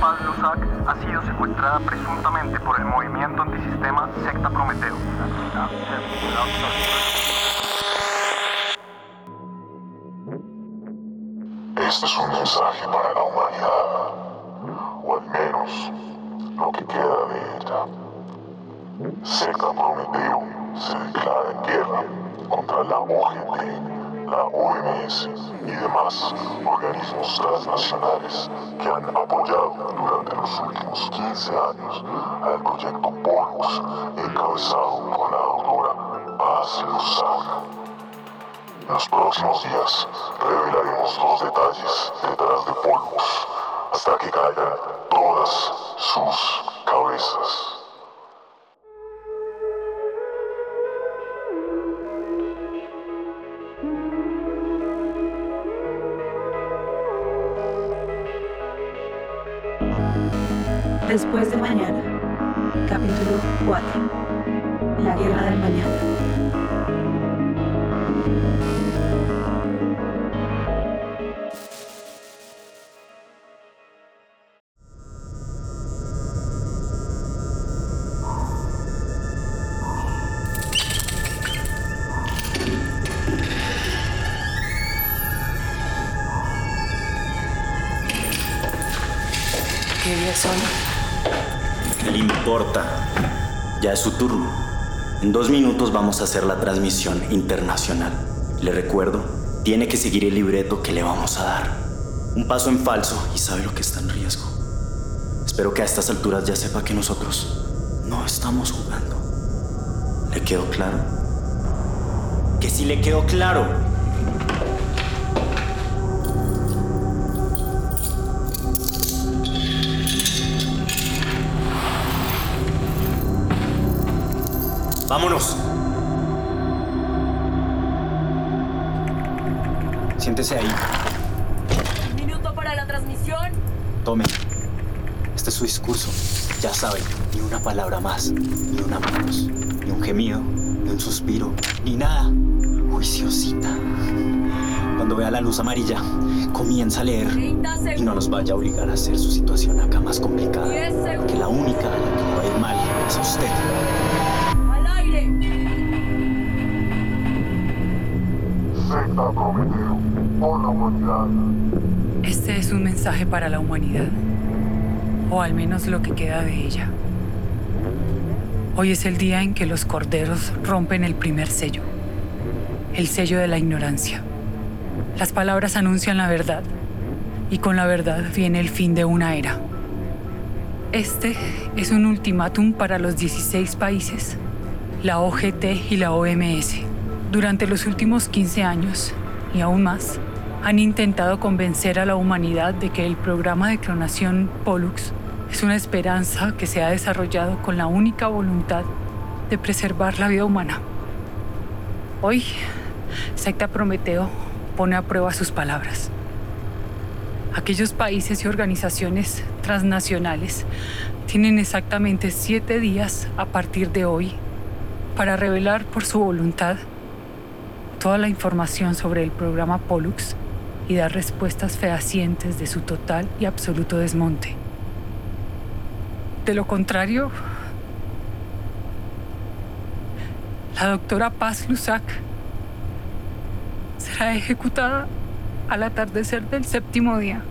Paz Lusac ha sido secuestrada presuntamente por el movimiento antisistema Secta Prometeo. Este es un mensaje para la humanidad, o al menos lo que queda de ella. Secta Prometeo se declara en guerra contra la OGT la OMS y demás organismos transnacionales que han apoyado durante los últimos 15 años al proyecto Pollux encabezado por la doctora Paz Luzana. En los próximos días revelaremos los detalles detrás de Pollux hasta que caigan todas sus cabezas. Después de mañana. Capítulo 4. La guerra del mañana. ¿Qué días son? Ya es su turno. En dos minutos vamos a hacer la transmisión internacional. Le recuerdo, tiene que seguir el libreto que le vamos a dar. Un paso en falso y sabe lo que está en riesgo. Espero que a estas alturas ya sepa que nosotros no estamos jugando. ¿Le quedó claro? Que si le quedó claro. ¡Vámonos! Siéntese ahí. Minuto para la transmisión. Tome. Este es su discurso. Ya sabe, ni una palabra más, ni una menos, ni un gemido, ni un suspiro, ni nada. Juiciosita. Cuando vea la luz amarilla, comienza a leer 30 segundos. y no nos vaya a obligar a hacer su situación acá más complicada. 10 segundos. Que la única a la que le va a ir mal es a usted. Este es un mensaje para la humanidad, o al menos lo que queda de ella. Hoy es el día en que los corderos rompen el primer sello, el sello de la ignorancia. Las palabras anuncian la verdad, y con la verdad viene el fin de una era. Este es un ultimátum para los 16 países, la OGT y la OMS. Durante los últimos 15 años, y aún más, han intentado convencer a la humanidad de que el programa de clonación Pollux es una esperanza que se ha desarrollado con la única voluntad de preservar la vida humana. Hoy, Secta Prometeo pone a prueba sus palabras. Aquellos países y organizaciones transnacionales tienen exactamente siete días a partir de hoy para revelar por su voluntad toda la información sobre el programa Pollux y dar respuestas fehacientes de su total y absoluto desmonte. De lo contrario, la doctora Paz Lusac será ejecutada al atardecer del séptimo día,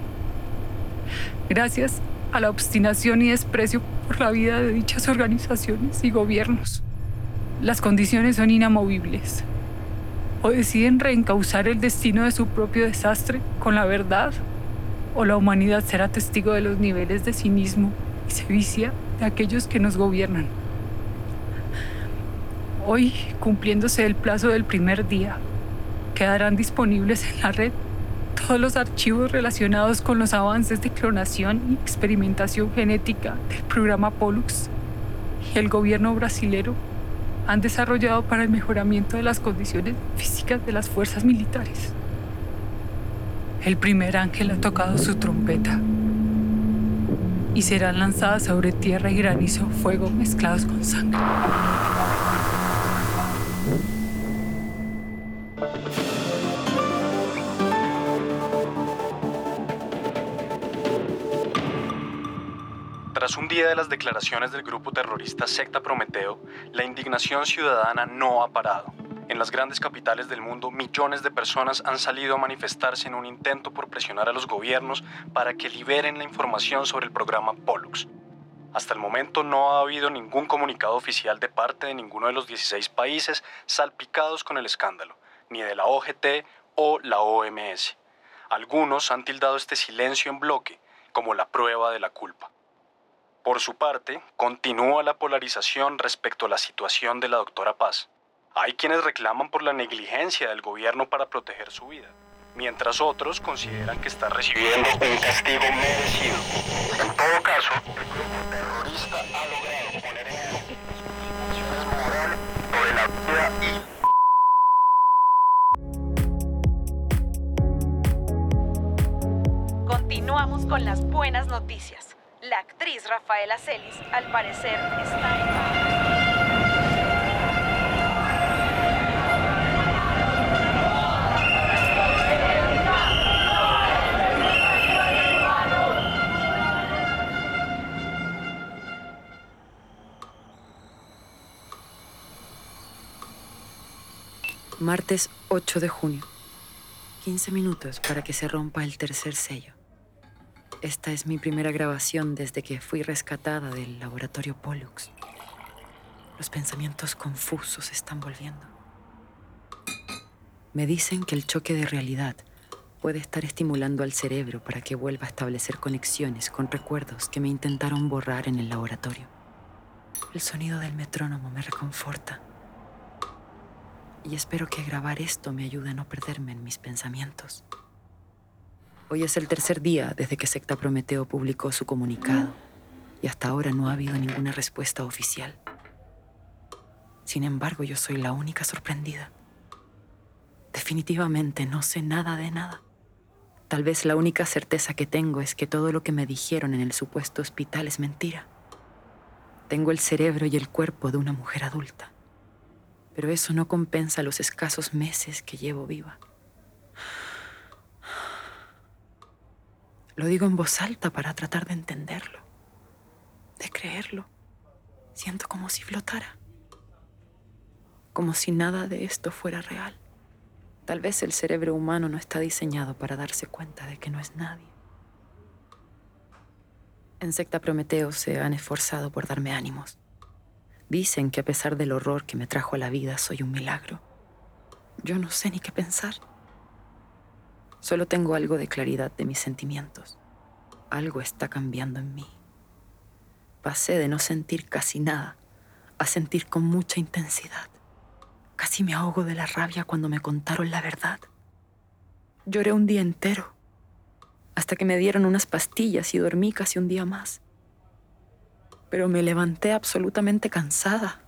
gracias a la obstinación y desprecio por la vida de dichas organizaciones y gobiernos. Las condiciones son inamovibles. O deciden reencauzar el destino de su propio desastre con la verdad, o la humanidad será testigo de los niveles de cinismo y sevicia de aquellos que nos gobiernan. Hoy, cumpliéndose el plazo del primer día, quedarán disponibles en la red todos los archivos relacionados con los avances de clonación y experimentación genética del programa Pollux y el gobierno brasilero han desarrollado para el mejoramiento de las condiciones físicas de las fuerzas militares. El primer ángel ha tocado su trompeta y serán lanzadas sobre tierra y granizo fuego mezclados con sangre. Tras un día de las declaraciones del grupo terrorista Secta Prometeo, la indignación ciudadana no ha parado. En las grandes capitales del mundo, millones de personas han salido a manifestarse en un intento por presionar a los gobiernos para que liberen la información sobre el programa Pollux. Hasta el momento no ha habido ningún comunicado oficial de parte de ninguno de los 16 países salpicados con el escándalo, ni de la OGT o la OMS. Algunos han tildado este silencio en bloque como la prueba de la culpa. Por su parte, continúa la polarización respecto a la situación de la doctora Paz. Hay quienes reclaman por la negligencia del gobierno para proteger su vida, mientras otros consideran que está recibiendo un castigo merecido. En todo caso, el grupo terrorista ha logrado poner en condiciones morales sobre la vida y Continuamos con las buenas noticias. La actriz Rafaela Celis, al parecer, está en... Martes 8 de junio. 15 minutos para que se rompa el tercer sello. Esta es mi primera grabación desde que fui rescatada del laboratorio Pollux. Los pensamientos confusos están volviendo. Me dicen que el choque de realidad puede estar estimulando al cerebro para que vuelva a establecer conexiones con recuerdos que me intentaron borrar en el laboratorio. El sonido del metrónomo me reconforta y espero que grabar esto me ayude a no perderme en mis pensamientos. Hoy es el tercer día desde que Secta Prometeo publicó su comunicado y hasta ahora no ha habido ninguna respuesta oficial. Sin embargo, yo soy la única sorprendida. Definitivamente no sé nada de nada. Tal vez la única certeza que tengo es que todo lo que me dijeron en el supuesto hospital es mentira. Tengo el cerebro y el cuerpo de una mujer adulta pero eso no compensa los escasos meses que llevo viva. Lo digo en voz alta para tratar de entenderlo, de creerlo. Siento como si flotara, como si nada de esto fuera real. Tal vez el cerebro humano no está diseñado para darse cuenta de que no es nadie. En Secta Prometeo se han esforzado por darme ánimos Dicen que a pesar del horror que me trajo a la vida, soy un milagro. Yo no sé ni qué pensar. Solo tengo algo de claridad de mis sentimientos. Algo está cambiando en mí. Pasé de no sentir casi nada a sentir con mucha intensidad. Casi me ahogo de la rabia cuando me contaron la verdad. Lloré un día entero, hasta que me dieron unas pastillas y dormí casi un día más pero me levanté absolutamente cansada,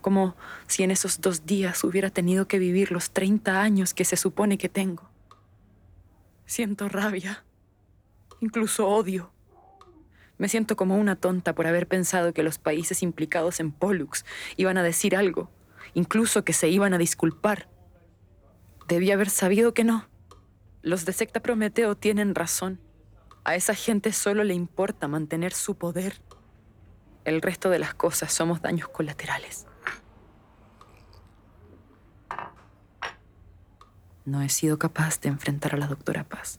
como si en esos dos días hubiera tenido que vivir los 30 años que se supone que tengo. Siento rabia, incluso odio. Me siento como una tonta por haber pensado que los países implicados en Pollux iban a decir algo, incluso que se iban a disculpar. Debí haber sabido que no. Los de secta Prometeo tienen razón. A esa gente solo le importa mantener su poder. El resto de las cosas somos daños colaterales. No he sido capaz de enfrentar a la doctora Paz.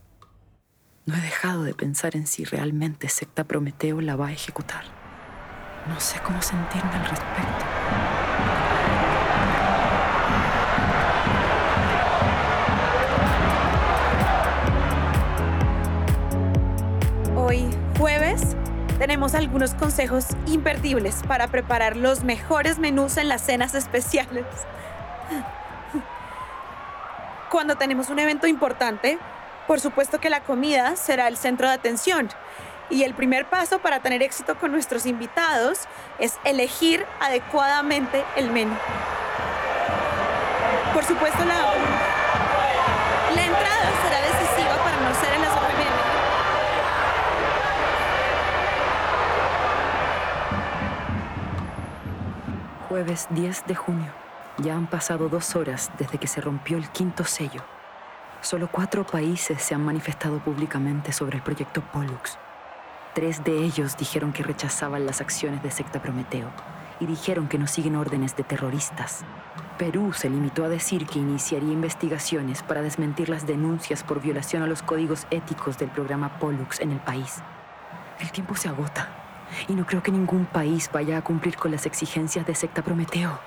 No he dejado de pensar en si realmente Secta Prometeo la va a ejecutar. No sé cómo sentirme al respecto. Hoy, jueves, tenemos algunos consejos imperdibles para preparar los mejores menús en las cenas especiales. Cuando tenemos un evento importante, por supuesto que la comida será el centro de atención. Y el primer paso para tener éxito con nuestros invitados es elegir adecuadamente el menú. Por supuesto, la, la entrada será decisiva para no ser en las sobremesa. Jueves 10 de junio. Ya han pasado dos horas desde que se rompió el quinto sello. Solo cuatro países se han manifestado públicamente sobre el proyecto Pollux. Tres de ellos dijeron que rechazaban las acciones de secta Prometeo y dijeron que no siguen órdenes de terroristas. Perú se limitó a decir que iniciaría investigaciones para desmentir las denuncias por violación a los códigos éticos del programa Pollux en el país. El tiempo se agota y no creo que ningún país vaya a cumplir con las exigencias de secta Prometeo.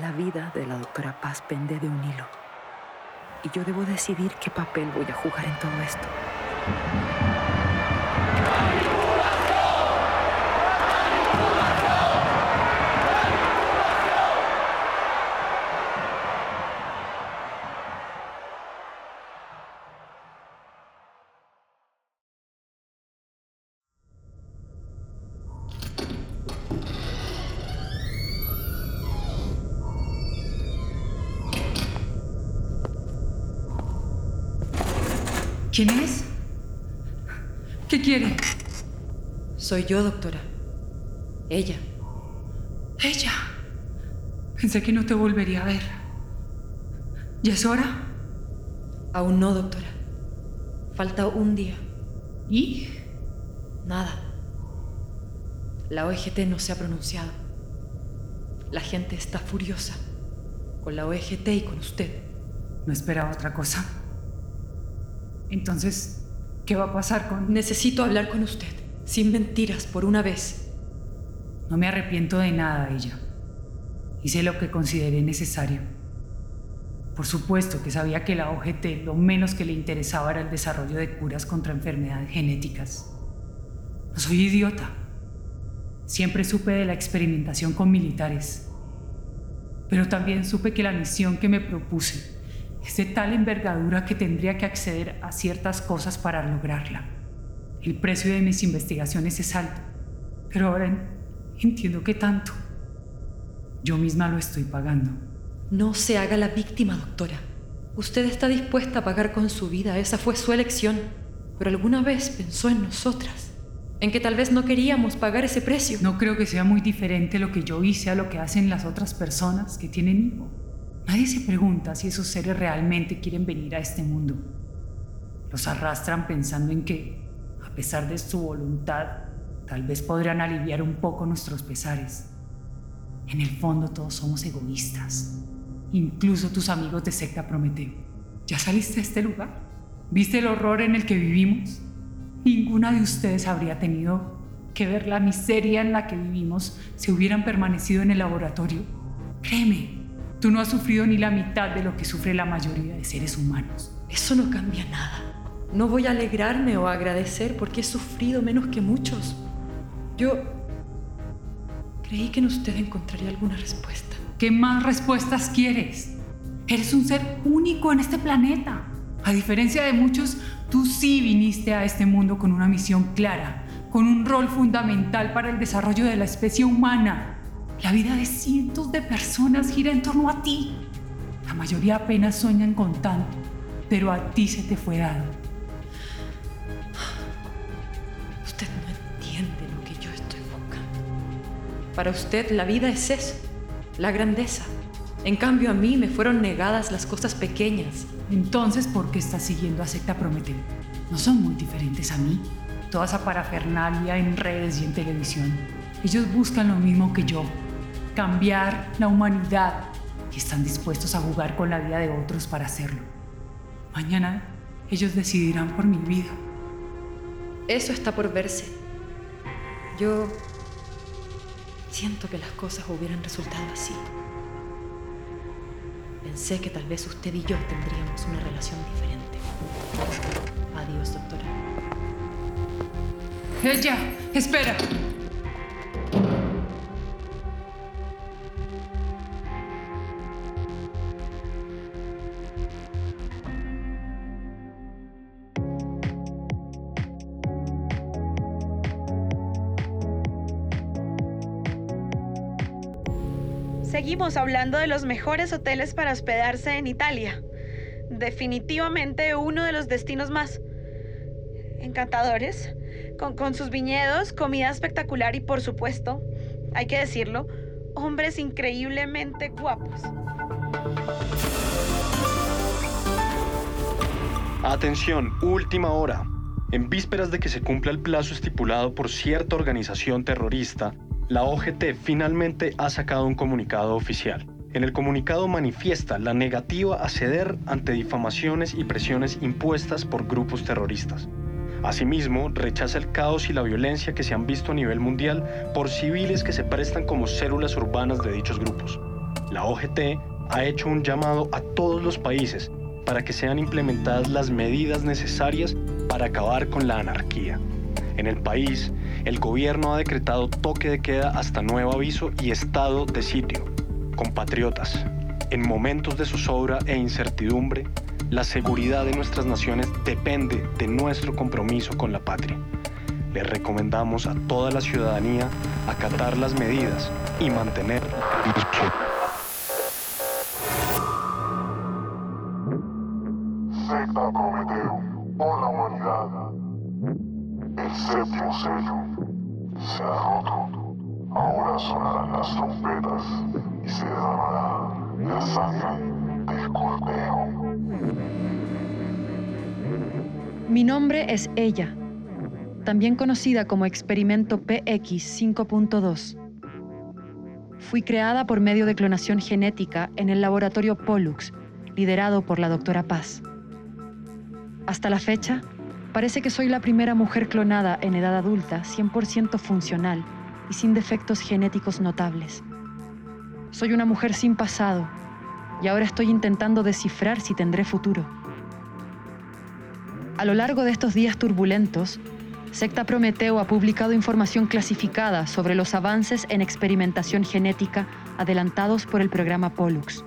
La vida de la doctora Paz pende de un hilo. Y yo debo decidir qué papel voy a jugar en todo esto. ¿Quién es? ¿Qué quiere? Soy yo, doctora. Ella. Ella. Pensé que no te volvería a ver. ¿Ya es hora? Aún no, doctora. Falta un día. ¿Y? Nada. La OEGT no se ha pronunciado. La gente está furiosa. Con la OEGT y con usted. No esperaba otra cosa. Entonces, ¿qué va a pasar con...? Necesito hablar con usted. Sin mentiras, por una vez. No me arrepiento de nada, ella. Hice lo que consideré necesario. Por supuesto que sabía que la OGT lo menos que le interesaba era el desarrollo de curas contra enfermedades genéticas. No soy idiota. Siempre supe de la experimentación con militares. Pero también supe que la misión que me propuse es de tal envergadura que tendría que acceder a ciertas cosas para lograrla. El precio de mis investigaciones es alto, pero ahora entiendo que tanto. Yo misma lo estoy pagando. No se haga la víctima, doctora. Usted está dispuesta a pagar con su vida, esa fue su elección. Pero alguna vez pensó en nosotras, en que tal vez no queríamos pagar ese precio. No creo que sea muy diferente lo que yo hice a lo que hacen las otras personas que tienen hijos. Nadie se pregunta si esos seres realmente quieren venir a este mundo. Los arrastran pensando en que, a pesar de su voluntad, tal vez podrán aliviar un poco nuestros pesares. En el fondo todos somos egoístas, incluso tus amigos de secta Prometeo. ¿Ya saliste de este lugar? ¿Viste el horror en el que vivimos? Ninguna de ustedes habría tenido que ver la miseria en la que vivimos si hubieran permanecido en el laboratorio. Créeme, Tú no has sufrido ni la mitad de lo que sufre la mayoría de seres humanos. Eso no cambia nada. No voy a alegrarme o agradecer porque he sufrido menos que muchos. Yo creí que en usted encontraría alguna respuesta. ¿Qué más respuestas quieres? Eres un ser único en este planeta. A diferencia de muchos, tú sí viniste a este mundo con una misión clara, con un rol fundamental para el desarrollo de la especie humana. La vida de cientos de personas gira en torno a ti. La mayoría apenas sueñan con tanto, pero a ti se te fue dado. Usted no entiende lo que yo estoy buscando. Para usted la vida es eso, la grandeza. En cambio a mí me fueron negadas las cosas pequeñas. Entonces, ¿por qué estás siguiendo a Secta Prometeo? No son muy diferentes a mí. Toda esa parafernalia en redes y en televisión. Ellos buscan lo mismo que yo, cambiar la humanidad y están dispuestos a jugar con la vida de otros para hacerlo. Mañana ellos decidirán por mi vida. Eso está por verse. Yo siento que las cosas hubieran resultado así. Pensé que tal vez usted y yo tendríamos una relación diferente. Adiós, doctora. Ella, espera. Seguimos hablando de los mejores hoteles para hospedarse en Italia. Definitivamente uno de los destinos más encantadores, con, con, sus viñedos, comida espectacular y por supuesto, hay que decirlo, hombres increíblemente guapos. Atención, última hora. En vísperas de que se cumpla el plazo estipulado por cierta organización terrorista, la OGT finalmente ha sacado un comunicado oficial. En el comunicado manifiesta la negativa a ceder ante difamaciones y presiones impuestas por grupos terroristas. Asimismo, rechaza el caos y la violencia que se han visto a nivel mundial por civiles que se prestan como células urbanas de dichos grupos. La OGT ha hecho un llamado a todos los países para que sean implementadas las medidas necesarias para acabar con la anarquía. En el país, el gobierno ha decretado toque de queda hasta nuevo aviso y estado de sitio. Compatriotas, en momentos de zozobra e incertidumbre, la seguridad de nuestras naciones depende de nuestro compromiso con la patria. Les recomendamos a toda la ciudadanía acatar las medidas y mantener Secta Prometeo por la humanidad. El séptimo sello se ha roto. Ahora sonarán las trompetas y se derramará la sangre Mi nombre es Ella, también conocida como Experimento PX 5.2. Fui creada por medio de clonación genética en el laboratorio Pollux, liderado por la doctora Paz. Hasta la fecha, parece que soy la primera mujer clonada en edad adulta 100% funcional y sin defectos genéticos notables. Soy una mujer sin pasado y ahora estoy intentando descifrar si tendré futuro. A lo largo de estos días turbulentos, Secta Prometeo ha publicado información clasificada sobre los avances en experimentación genética adelantados por el programa Pollux.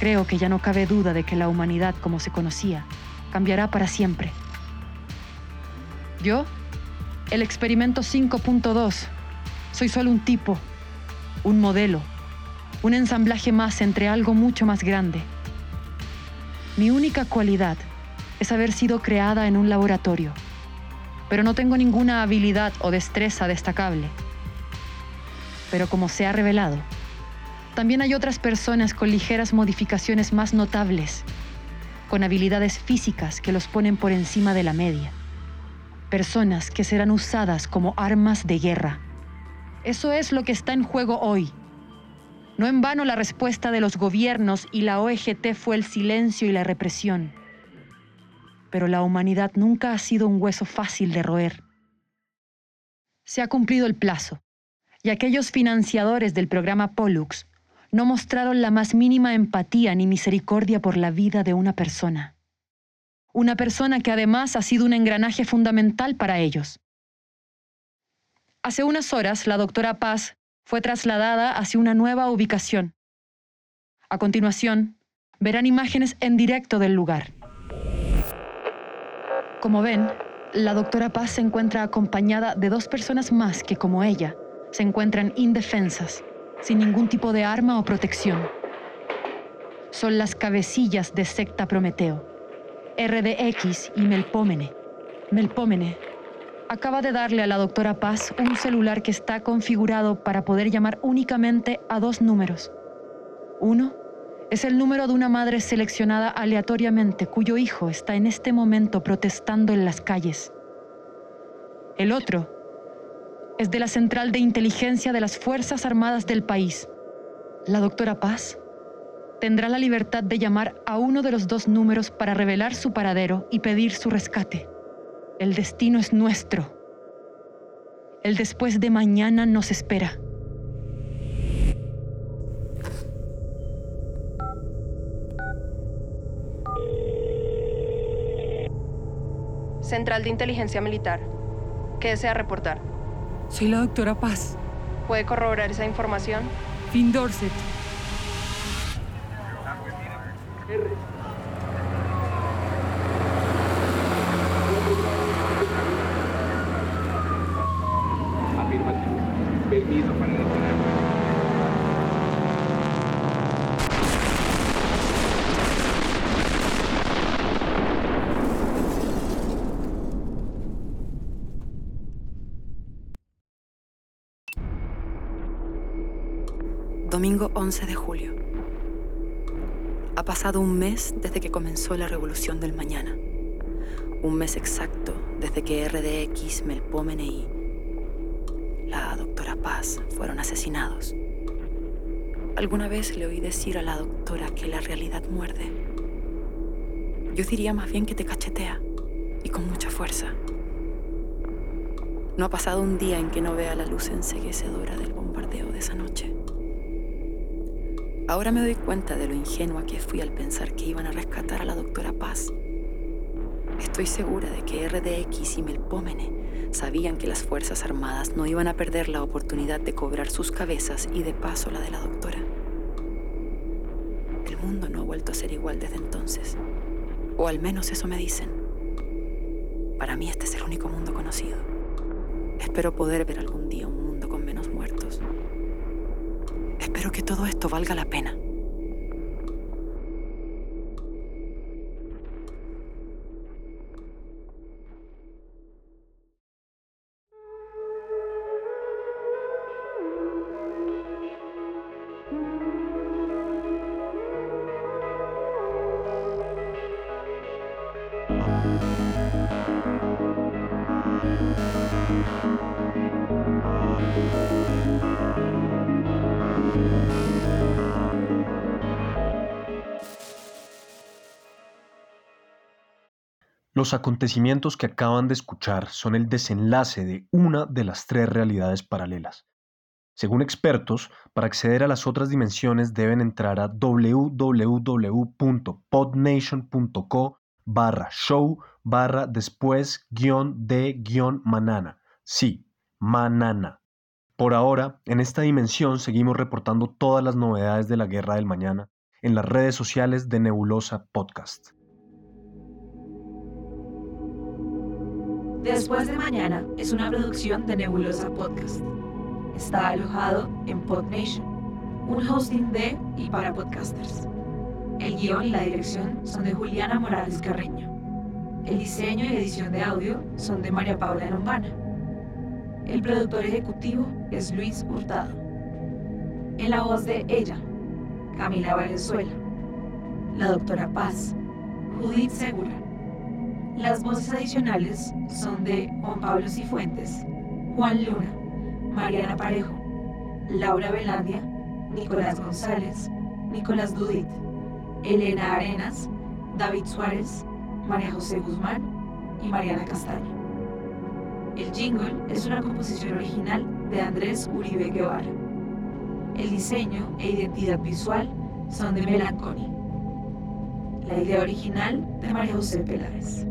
Creo que ya no cabe duda de que la humanidad como se conocía cambiará para siempre. Yo, el experimento 5.2, soy solo un tipo, un modelo, un ensamblaje más entre algo mucho más grande. Mi única cualidad es haber sido creada en un laboratorio, pero no tengo ninguna habilidad o destreza destacable. Pero como se ha revelado, también hay otras personas con ligeras modificaciones más notables, con habilidades físicas que los ponen por encima de la media. Personas que serán usadas como armas de guerra. Eso es lo que está en juego hoy. No en vano la respuesta de los gobiernos y la OEGT fue el silencio y la represión. Pero la humanidad nunca ha sido un hueso fácil de roer. Se ha cumplido el plazo, y aquellos financiadores del programa Pollux no mostraron la más mínima empatía ni misericordia por la vida de una persona. Una persona que además ha sido un engranaje fundamental para ellos. Hace unas horas, la doctora Paz fue trasladada hacia una nueva ubicación. A continuación, verán imágenes en directo del lugar. Como ven, la doctora Paz se encuentra acompañada de dos personas más que, como ella, se encuentran indefensas sin ningún tipo de arma o protección. Son las cabecillas de secta Prometeo, RDX y Melpómene. Melpómene acaba de darle a la doctora Paz un celular que está configurado para poder llamar únicamente a dos números. Uno es el número de una madre seleccionada aleatoriamente cuyo hijo está en este momento protestando en las calles. El otro es de la Central de Inteligencia de las Fuerzas Armadas del país. La doctora Paz tendrá la libertad de llamar a uno de los dos números para revelar su paradero y pedir su rescate. El destino es nuestro. El después de mañana nos espera. Central de Inteligencia Militar. ¿Qué desea reportar? Soy la doctora Paz. ¿Puede corroborar esa información? Finn Dorset. Domingo 11 de julio. Ha pasado un mes desde que comenzó la revolución del mañana. Un mes exacto desde que RDX, Melpomene y la doctora Paz fueron asesinados. Alguna vez le oí decir a la doctora que la realidad muerde. Yo diría más bien que te cachetea y con mucha fuerza. No ha pasado un día en que no vea la luz enseguecedora del bombardeo de esa noche. Ahora me doy cuenta de lo ingenua que fui al pensar que iban a rescatar a la doctora Paz. Estoy segura de que RDX y Melpómene sabían que las Fuerzas Armadas no iban a perder la oportunidad de cobrar sus cabezas y de paso la de la doctora. El mundo no ha vuelto a ser igual desde entonces. O al menos eso me dicen. Para mí este es el único mundo conocido. Espero poder ver algún día un mundo con menos muertos. Espero que todo esto valga la pena. Los acontecimientos que acaban de escuchar son el desenlace de una de las tres realidades paralelas. Según expertos, para acceder a las otras dimensiones deben entrar a www.podnation.co barra show barra después guion de guion manana. Sí, manana. Por ahora, en esta dimensión seguimos reportando todas las novedades de la guerra del mañana en las redes sociales de Nebulosa Podcast. Después de mañana es una producción de Nebulosa Podcast. Está alojado en PodNation, un hosting de y para podcasters. El guion y la dirección son de Juliana Morales Carreño. El diseño y edición de audio son de María Paula Lombana. El productor ejecutivo es Luis Hurtado. En la voz de ella, Camila Valenzuela, la doctora Paz, Judith Segura. Las voces adicionales son de Juan Pablo Cifuentes, Juan Luna, Mariana Parejo, Laura Velandia, Nicolás González, Nicolás Dudit, Elena Arenas, David Suárez, María José Guzmán y Mariana Castaño. El jingle es una composición original de Andrés Uribe Guevara. El diseño e identidad visual son de Melanconi. La idea original de María José Peláez.